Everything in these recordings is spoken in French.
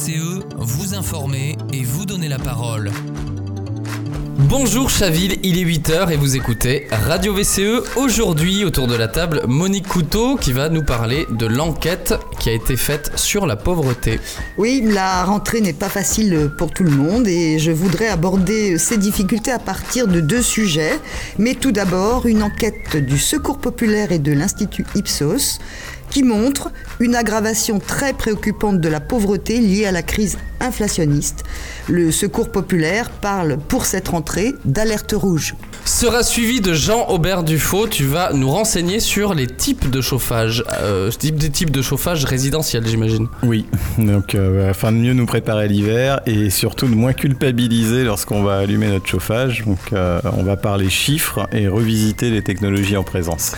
VCE, vous informer et vous donner la parole. Bonjour Chaville, il est 8h et vous écoutez Radio VCE. Aujourd'hui, autour de la table, Monique Couteau qui va nous parler de l'enquête qui a été faite sur la pauvreté. Oui, la rentrée n'est pas facile pour tout le monde et je voudrais aborder ces difficultés à partir de deux sujets. Mais tout d'abord, une enquête du Secours populaire et de l'Institut Ipsos qui montre une aggravation très préoccupante de la pauvreté liée à la crise inflationniste. Le Secours populaire parle pour cette rentrée d'alerte rouge. Sera suivi de Jean Aubert Dufaux. Tu vas nous renseigner sur les types de chauffage, euh, des types de chauffage résidentiel, j'imagine. Oui, donc euh, afin de mieux nous préparer à l'hiver et surtout de moins culpabiliser lorsqu'on va allumer notre chauffage. Donc euh, on va parler chiffres et revisiter les technologies en présence.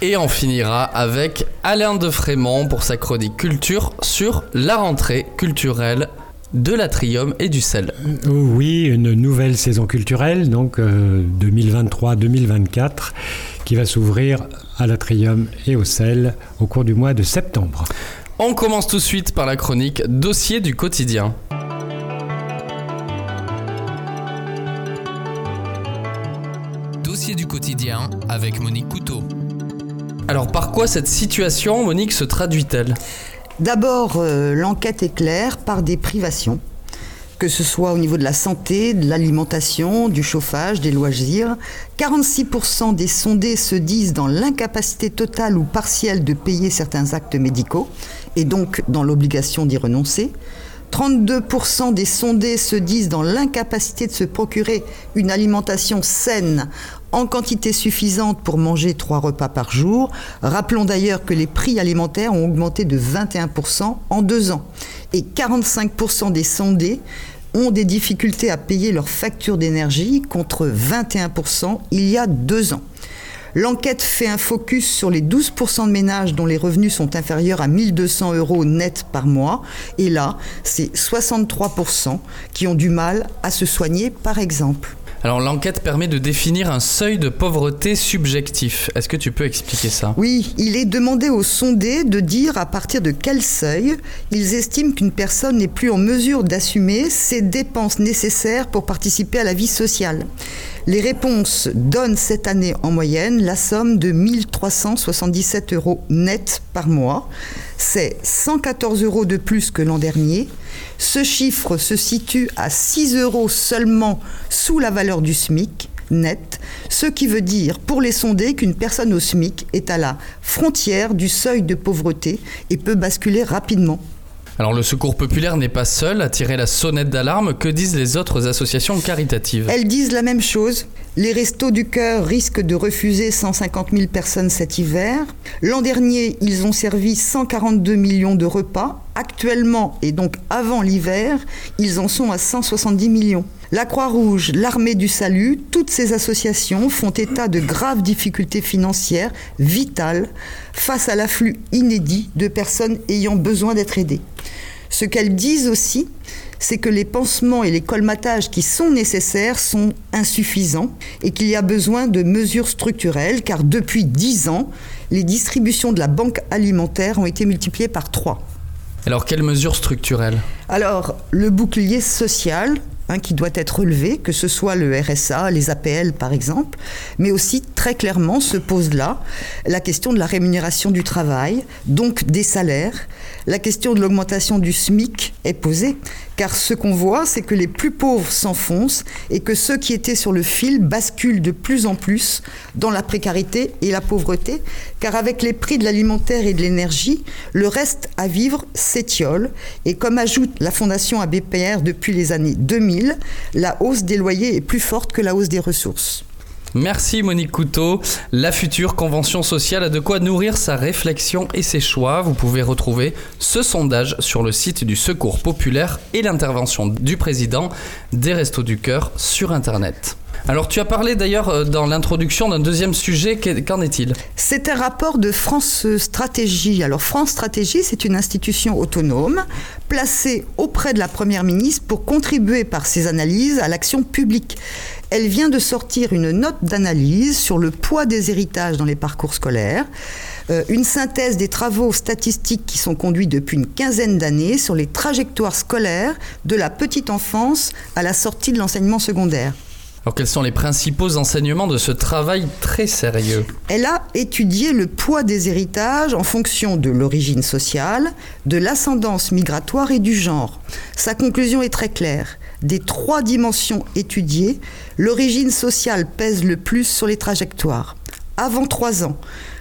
Et on finira avec Alain de Frémont pour sa chronique culture sur la rentrée culturelle de l'Atrium et du sel. Oui, une nouvelle saison culturelle, donc 2023-2024, euh, qui va s'ouvrir à l'Atrium et au sel au cours du mois de septembre. On commence tout de suite par la chronique Dossier du quotidien. Dossier du quotidien avec Monique Couteau. Alors par quoi cette situation, Monique, se traduit-elle? D'abord, euh, l'enquête est claire par des privations, que ce soit au niveau de la santé, de l'alimentation, du chauffage, des loisirs. 46% des sondés se disent dans l'incapacité totale ou partielle de payer certains actes médicaux et donc dans l'obligation d'y renoncer. 32% des sondés se disent dans l'incapacité de se procurer une alimentation saine en quantité suffisante pour manger trois repas par jour. Rappelons d'ailleurs que les prix alimentaires ont augmenté de 21% en deux ans. Et 45% des sondés ont des difficultés à payer leurs factures d'énergie contre 21% il y a deux ans. L'enquête fait un focus sur les 12% de ménages dont les revenus sont inférieurs à 1200 euros net par mois. Et là, c'est 63% qui ont du mal à se soigner, par exemple. Alors l'enquête permet de définir un seuil de pauvreté subjectif. Est-ce que tu peux expliquer ça? Oui, il est demandé aux sondés de dire à partir de quel seuil ils estiment qu'une personne n'est plus en mesure d'assumer ses dépenses nécessaires pour participer à la vie sociale. Les réponses donnent cette année en moyenne la somme de 1377 euros net par mois. C'est 114 euros de plus que l'an dernier. Ce chiffre se situe à 6 euros seulement sous la valeur du SMIC net, ce qui veut dire pour les sondés qu'une personne au SMIC est à la frontière du seuil de pauvreté et peut basculer rapidement alors le Secours populaire n'est pas seul à tirer la sonnette d'alarme. Que disent les autres associations caritatives Elles disent la même chose. Les restos du cœur risquent de refuser 150 000 personnes cet hiver. L'an dernier, ils ont servi 142 millions de repas. Actuellement, et donc avant l'hiver, ils en sont à 170 millions. La Croix-Rouge, l'Armée du Salut, toutes ces associations font état de graves difficultés financières vitales face à l'afflux inédit de personnes ayant besoin d'être aidées. Ce qu'elles disent aussi, c'est que les pansements et les colmatages qui sont nécessaires sont insuffisants et qu'il y a besoin de mesures structurelles car depuis dix ans, les distributions de la banque alimentaire ont été multipliées par trois. Alors quelles mesures structurelles? Alors le bouclier social Hein, qui doit être relevé, que ce soit le RSA, les APL par exemple, mais aussi très clairement se pose là la question de la rémunération du travail, donc des salaires. La question de l'augmentation du SMIC est posée, car ce qu'on voit, c'est que les plus pauvres s'enfoncent et que ceux qui étaient sur le fil basculent de plus en plus dans la précarité et la pauvreté, car avec les prix de l'alimentaire et de l'énergie, le reste à vivre s'étiole. Et comme ajoute la Fondation ABPR depuis les années 2000, la hausse des loyers est plus forte que la hausse des ressources. Merci Monique Couteau. La future convention sociale a de quoi nourrir sa réflexion et ses choix. Vous pouvez retrouver ce sondage sur le site du Secours populaire et l'intervention du président des Restos du Cœur sur Internet. Alors tu as parlé d'ailleurs euh, dans l'introduction d'un deuxième sujet, qu'en est-il? C'est un rapport de France Stratégie. Alors France Stratégie, c'est une institution autonome placée auprès de la Première ministre pour contribuer par ses analyses à l'action publique. Elle vient de sortir une note d'analyse sur le poids des héritages dans les parcours scolaires, euh, une synthèse des travaux statistiques qui sont conduits depuis une quinzaine d'années sur les trajectoires scolaires de la petite enfance à la sortie de l'enseignement secondaire. Alors quels sont les principaux enseignements de ce travail très sérieux? Elle a étudié le poids des héritages en fonction de l'origine sociale, de l'ascendance migratoire et du genre. Sa conclusion est très claire. Des trois dimensions étudiées, l'origine sociale pèse le plus sur les trajectoires. Avant trois ans,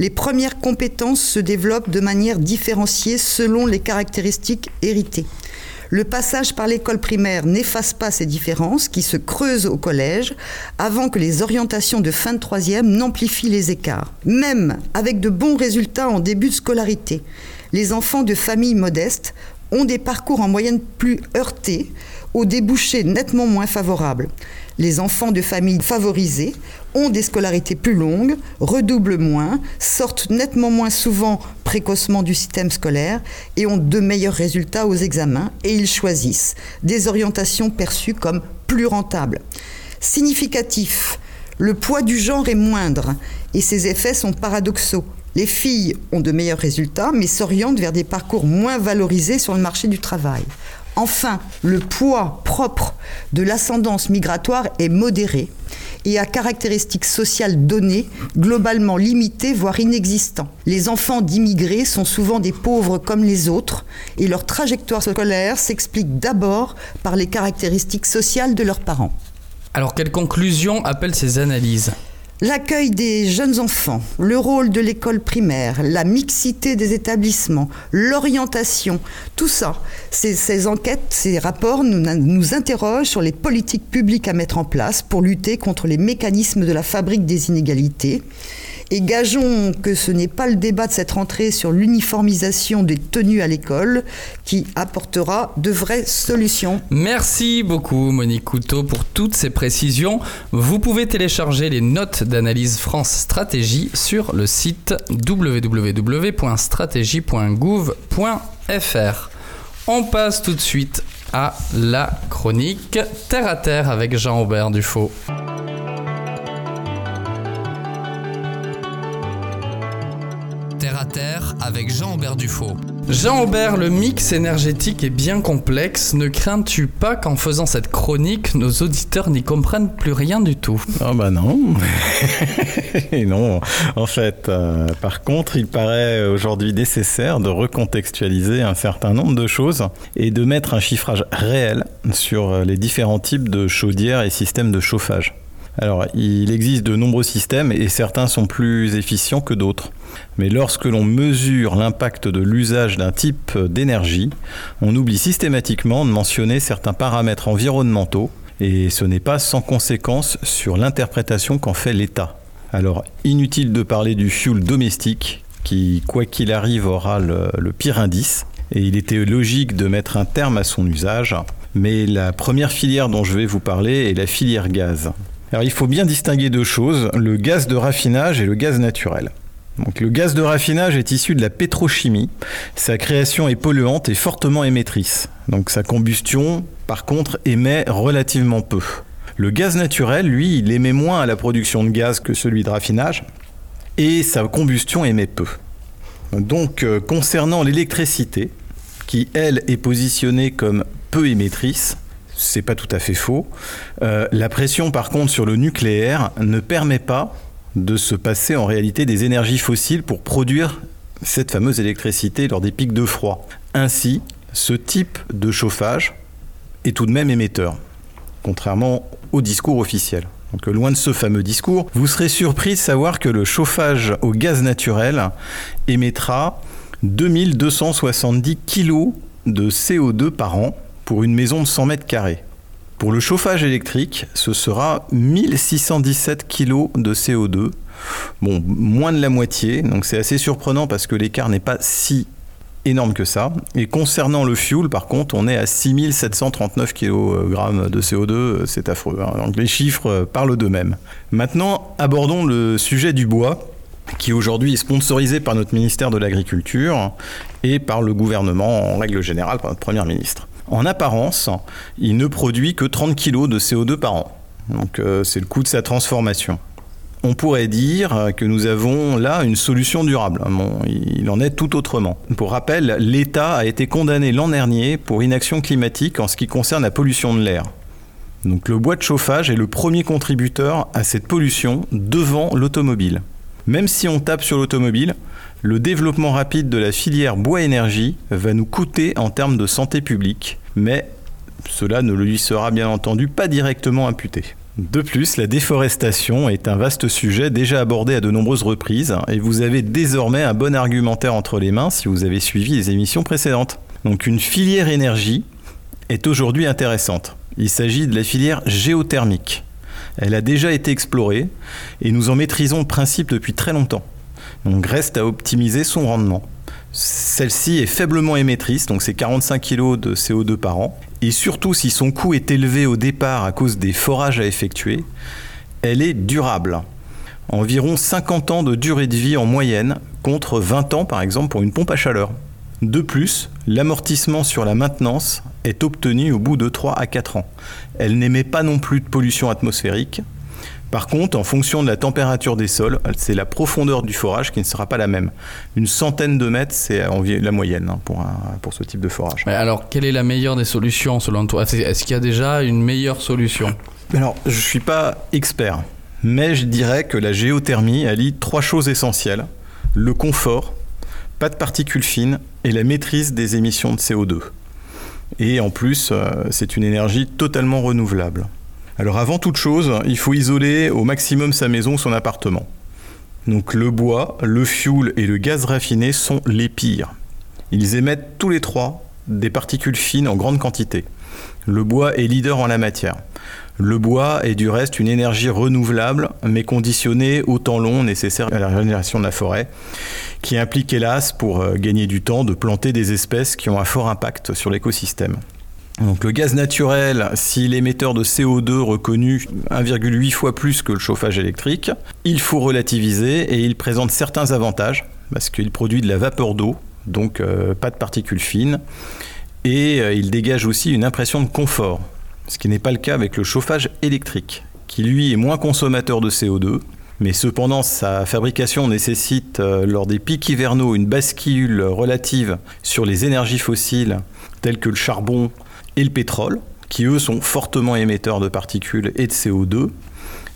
les premières compétences se développent de manière différenciée selon les caractéristiques héritées. Le passage par l'école primaire n'efface pas ces différences qui se creusent au collège avant que les orientations de fin de troisième n'amplifient les écarts. Même avec de bons résultats en début de scolarité, les enfants de familles modestes ont des parcours en moyenne plus heurtés, aux débouchés nettement moins favorables. Les enfants de familles favorisées ont des scolarités plus longues, redoublent moins, sortent nettement moins souvent précocement du système scolaire et ont de meilleurs résultats aux examens et ils choisissent des orientations perçues comme plus rentables. Significatif, le poids du genre est moindre et ses effets sont paradoxaux. Les filles ont de meilleurs résultats mais s'orientent vers des parcours moins valorisés sur le marché du travail. Enfin, le poids propre de l'ascendance migratoire est modéré et à caractéristiques sociales données, globalement limitées, voire inexistants. Les enfants d'immigrés sont souvent des pauvres comme les autres et leur trajectoire scolaire s'explique d'abord par les caractéristiques sociales de leurs parents. Alors quelles conclusions appellent ces analyses? L'accueil des jeunes enfants, le rôle de l'école primaire, la mixité des établissements, l'orientation, tout ça, ces, enquêtes, ces rapports nous, interrogent sur les politiques publiques à mettre en place pour lutter contre les mécanismes de la fabrique des inégalités et gageons que ce n'est pas le débat de cette rentrée sur l'uniformisation des tenues à l'école qui apportera de vraies solutions. Merci beaucoup Monique Couteau pour toutes ces précisions. Vous pouvez télécharger les notes d'analyse France Stratégie sur le site www.stratégie.gouv.fr. On passe tout de suite à la chronique Terre à Terre avec Jean-Aubert Dufaux. Jean-Aubert le mix énergétique est bien complexe. Ne crains-tu pas qu'en faisant cette chronique, nos auditeurs n'y comprennent plus rien du tout? Ah bah non. Non. En fait, euh, par contre, il paraît aujourd'hui nécessaire de recontextualiser un certain nombre de choses et de mettre un chiffrage réel sur les différents types de chaudières et systèmes de chauffage. Alors, il existe de nombreux systèmes et certains sont plus efficients que d'autres. Mais lorsque l'on mesure l'impact de l'usage d'un type d'énergie, on oublie systématiquement de mentionner certains paramètres environnementaux et ce n'est pas sans conséquence sur l'interprétation qu'en fait l'État. Alors, inutile de parler du fuel domestique qui, quoi qu'il arrive, aura le, le pire indice et il était logique de mettre un terme à son usage. Mais la première filière dont je vais vous parler est la filière gaz. Il faut bien distinguer deux choses, le gaz de raffinage et le gaz naturel. Le gaz de raffinage est issu de la pétrochimie. Sa création est polluante et fortement émettrice. Donc sa combustion, par contre, émet relativement peu. Le gaz naturel, lui, il émet moins à la production de gaz que celui de raffinage et sa combustion émet peu. Donc euh, concernant l'électricité, qui elle est positionnée comme peu émettrice, c'est pas tout à fait faux. Euh, la pression, par contre, sur le nucléaire ne permet pas de se passer en réalité des énergies fossiles pour produire cette fameuse électricité lors des pics de froid. Ainsi, ce type de chauffage est tout de même émetteur, contrairement au discours officiel. Donc loin de ce fameux discours, vous serez surpris de savoir que le chauffage au gaz naturel émettra 2270 kg de CO2 par an pour une maison de 100 mètres carrés. Pour le chauffage électrique, ce sera 1617 kg de CO2. Bon, moins de la moitié, donc c'est assez surprenant parce que l'écart n'est pas si énorme que ça. Et concernant le fuel, par contre, on est à 6739 kg de CO2, c'est affreux. Hein. Donc les chiffres parlent d'eux-mêmes. Maintenant, abordons le sujet du bois qui aujourd'hui est sponsorisé par notre ministère de l'Agriculture et par le gouvernement en règle générale, par notre Première ministre. En apparence, il ne produit que 30 kg de CO2 par an. Donc euh, c'est le coût de sa transformation. On pourrait dire que nous avons là une solution durable. Il en est tout autrement. Pour rappel, l'État a été condamné l'an dernier pour inaction climatique en ce qui concerne la pollution de l'air. Donc le bois de chauffage est le premier contributeur à cette pollution devant l'automobile. Même si on tape sur l'automobile, le développement rapide de la filière bois-énergie va nous coûter en termes de santé publique, mais cela ne lui sera bien entendu pas directement imputé. De plus, la déforestation est un vaste sujet déjà abordé à de nombreuses reprises et vous avez désormais un bon argumentaire entre les mains si vous avez suivi les émissions précédentes. Donc une filière énergie est aujourd'hui intéressante. Il s'agit de la filière géothermique. Elle a déjà été explorée et nous en maîtrisons le principe depuis très longtemps. Donc reste à optimiser son rendement. Celle-ci est faiblement émettrice, donc c'est 45 kg de CO2 par an. Et surtout, si son coût est élevé au départ à cause des forages à effectuer, elle est durable. Environ 50 ans de durée de vie en moyenne, contre 20 ans par exemple pour une pompe à chaleur. De plus, l'amortissement sur la maintenance est obtenu au bout de 3 à 4 ans. Elle n'émet pas non plus de pollution atmosphérique, par contre, en fonction de la température des sols, c'est la profondeur du forage qui ne sera pas la même. Une centaine de mètres, c'est la moyenne hein, pour, pour ce type de forage. alors, quelle est la meilleure des solutions selon toi? Est-ce qu'il y a déjà une meilleure solution? Alors, je ne suis pas expert, mais je dirais que la géothermie allie trois choses essentielles. Le confort, pas de particules fines et la maîtrise des émissions de CO2. Et en plus, euh, c'est une énergie totalement renouvelable. Alors avant toute chose, il faut isoler au maximum sa maison ou son appartement. Donc le bois, le fioul et le gaz raffiné sont les pires. Ils émettent tous les trois des particules fines en grande quantité. Le bois est leader en la matière. Le bois est du reste une énergie renouvelable, mais conditionnée au temps long nécessaire à la régénération de la forêt, qui implique hélas, pour euh, gagner du temps, de planter des espèces qui ont un fort impact sur l'écosystème. Le gaz naturel, si l'émetteur de CO2 reconnu 1,8 fois plus que le chauffage électrique, il faut relativiser et il présente certains avantages parce qu'il produit de la vapeur d'eau, donc euh, pas de particules fines, et euh, il dégage aussi une impression de confort, ce qui n'est pas le cas avec le chauffage électrique, qui lui est moins consommateur de CO2, mais cependant sa fabrication nécessite euh, lors des pics hivernaux une bascule relative sur les énergies fossiles telles que le charbon, et le pétrole, qui eux sont fortement émetteurs de particules et de CO2.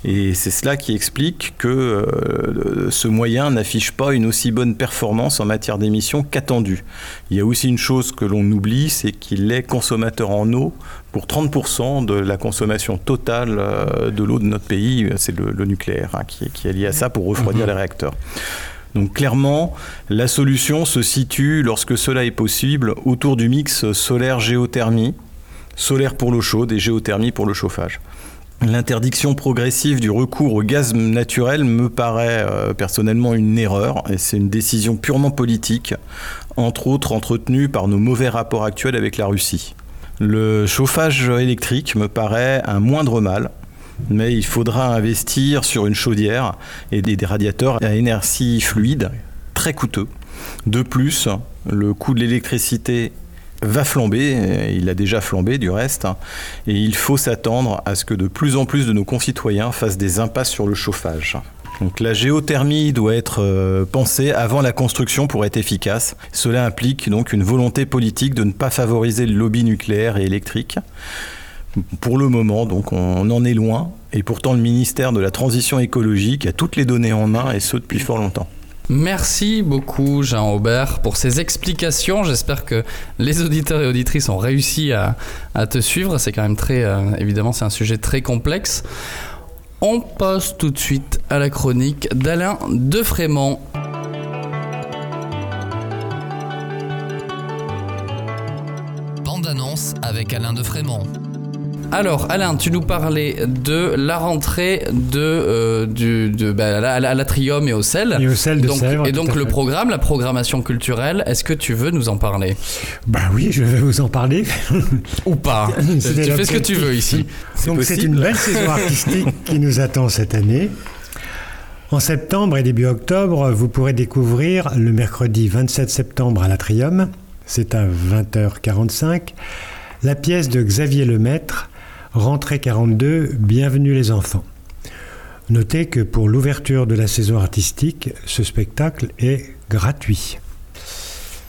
Et c'est cela qui explique que euh, ce moyen n'affiche pas une aussi bonne performance en matière d'émissions qu'attendu. Il y a aussi une chose que l'on oublie, c'est qu'il est consommateur en eau pour 30% de la consommation totale euh, de l'eau de notre pays. C'est le, nucléaire hein, qui, est lié à ça pour refroidir mhm. les réacteurs. Donc clairement, la solution se situe, lorsque cela est possible, autour du mix solaire-géothermie, solaire pour l'eau chaude et géothermie pour le chauffage. L'interdiction progressive du recours au gaz naturel me paraît euh, personnellement une erreur et c'est une décision purement politique, entre autres entretenue par nos mauvais rapports actuels avec la Russie. Le chauffage électrique me paraît un moindre mal, mais il faudra investir sur une chaudière et des, radiateurs à énergie fluide très coûteux. De plus, le coût de l'électricité va flamber, il a déjà flambé du reste, et il faut s'attendre à ce que de plus en plus de nos concitoyens fassent des impasses sur le chauffage. Donc la géothermie doit être euh, pensée avant la construction pour être efficace. Cela implique donc une volonté politique de ne pas favoriser le lobby nucléaire et électrique. Pour le moment, donc, on en est loin. Et pourtant, le ministère de la Transition écologique a toutes les données en main, et ce depuis fort longtemps. Merci beaucoup Jean-Aubert pour ces explications. J'espère que les auditeurs et auditrices ont réussi à, te suivre. C'est quand même très, euh, évidemment, c'est un sujet très complexe. On passe tout de suite à la chronique d'Alain Defrémont. Bande annonce avec Alain Defrémont. Alors, Alain, tu nous parlais de la rentrée de, euh, du, bah, à, l'Atrium et au sel. Et au sel de donc, Et donc, le programme, la programmation culturelle, est-ce que tu veux nous en parler? Bah oui, je vais vous en parler. Ou pas. tu fais ce que tu veux ici. Donc, c'est une belle saison artistique qui nous attend cette année. En septembre et début octobre, vous pourrez découvrir le mercredi 27 septembre à l'Atrium, c'est à 20h45, la pièce de Xavier Lemaître, Rentrée 42, bienvenue les enfants. Notez que pour l'ouverture de la saison artistique, ce spectacle est gratuit.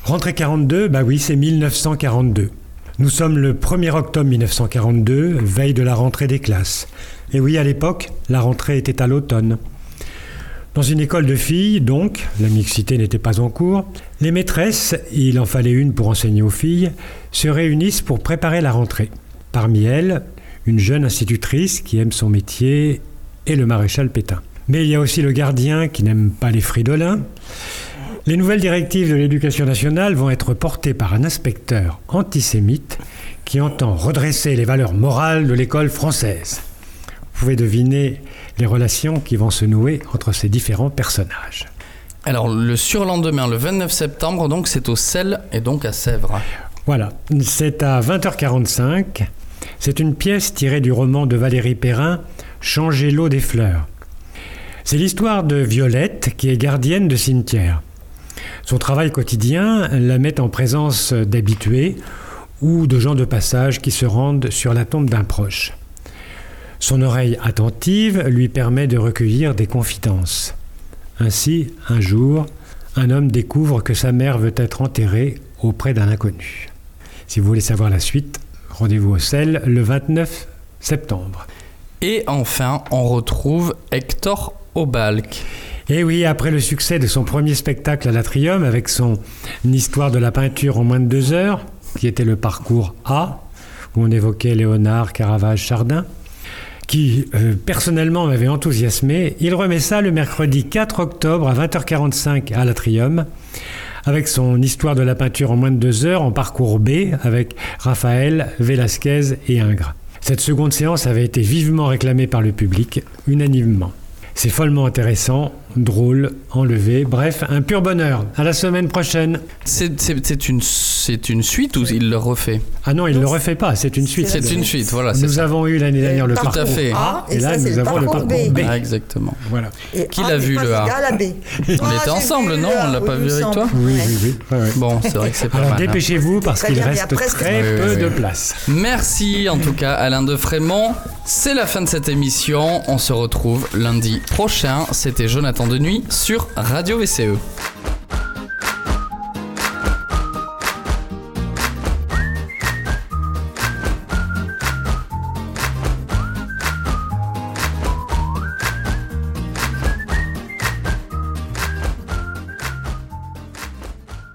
Rentrée 42, bah oui, c'est 1942. Nous sommes le 1er octobre 1942, veille de la rentrée des classes. Et oui, à l'époque, la rentrée était à l'automne. Dans une école de filles, donc, la mixité n'était pas en cours, les maîtresses, il en fallait une pour enseigner aux filles, se réunissent pour préparer la rentrée. Parmi elles, une jeune institutrice qui aime son métier et le maréchal Pétain. Mais il y a aussi le gardien qui n'aime pas les fridolins. Les nouvelles directives de l'éducation nationale vont être portées par un inspecteur antisémite qui entend redresser les valeurs morales de l'école française. Vous pouvez deviner les relations qui vont se nouer entre ces différents personnages. Alors, le surlendemain, le 29 septembre, donc c'est au sel et donc à Sèvres. Voilà, c'est à 20h45. C'est une pièce tirée du roman de Valérie Perrin, Changer l'eau des fleurs. C'est l'histoire de Violette qui est gardienne de cimetière. Son travail quotidien la met en présence d'habitués ou de gens de passage qui se rendent sur la tombe d'un proche. Son oreille attentive lui permet de recueillir des confidences. Ainsi, un jour, un homme découvre que sa mère veut être enterrée auprès d'un inconnu. Si vous voulez savoir la suite, rendez-vous au sel le 29 septembre. Et enfin, on retrouve Hector Obalk. Et oui, après le succès de son premier spectacle à l'Atrium avec son Histoire de la peinture en moins de deux heures, qui était le parcours A, où on évoquait Léonard, Caravage, Chardin, qui euh, personnellement m'avait enthousiasmé, il remet ça le mercredi 4 octobre à 20h45 à l'Atrium avec son Histoire de la peinture en moins de deux heures en parcours B avec Raphaël, Velasquez et Ingres. Cette seconde séance avait été vivement réclamée par le public, unanimement. C'est follement intéressant, drôle, enlevé, bref, un pur bonheur. À la semaine prochaine. C'est une, c'est une suite ou il le refait? Ah non, il ne le refait pas, c'est une suite. C'est une suite, voilà. Nous ça. avons eu l'année dernière le Tout à parcours fait. A, et, Et là ça, nous le avons le parcours parcours B. B. Ah, exactement. Voilà. Et Qui A l'a n'est vu, le A? À B. On était ensemble, non On l'a pas vu avec toi? Oui, oui, oui. ouais, ouais. Bon, c'est vrai que c'est pas Alors mal. hein. dépêchez-vous parce qu'il a reste très peu de place. Merci en tout cas Alain de Frémont. C'est la fin de cette émission. On se retrouve lundi prochain. C'était Jonathan Denuy sur Radio VCE.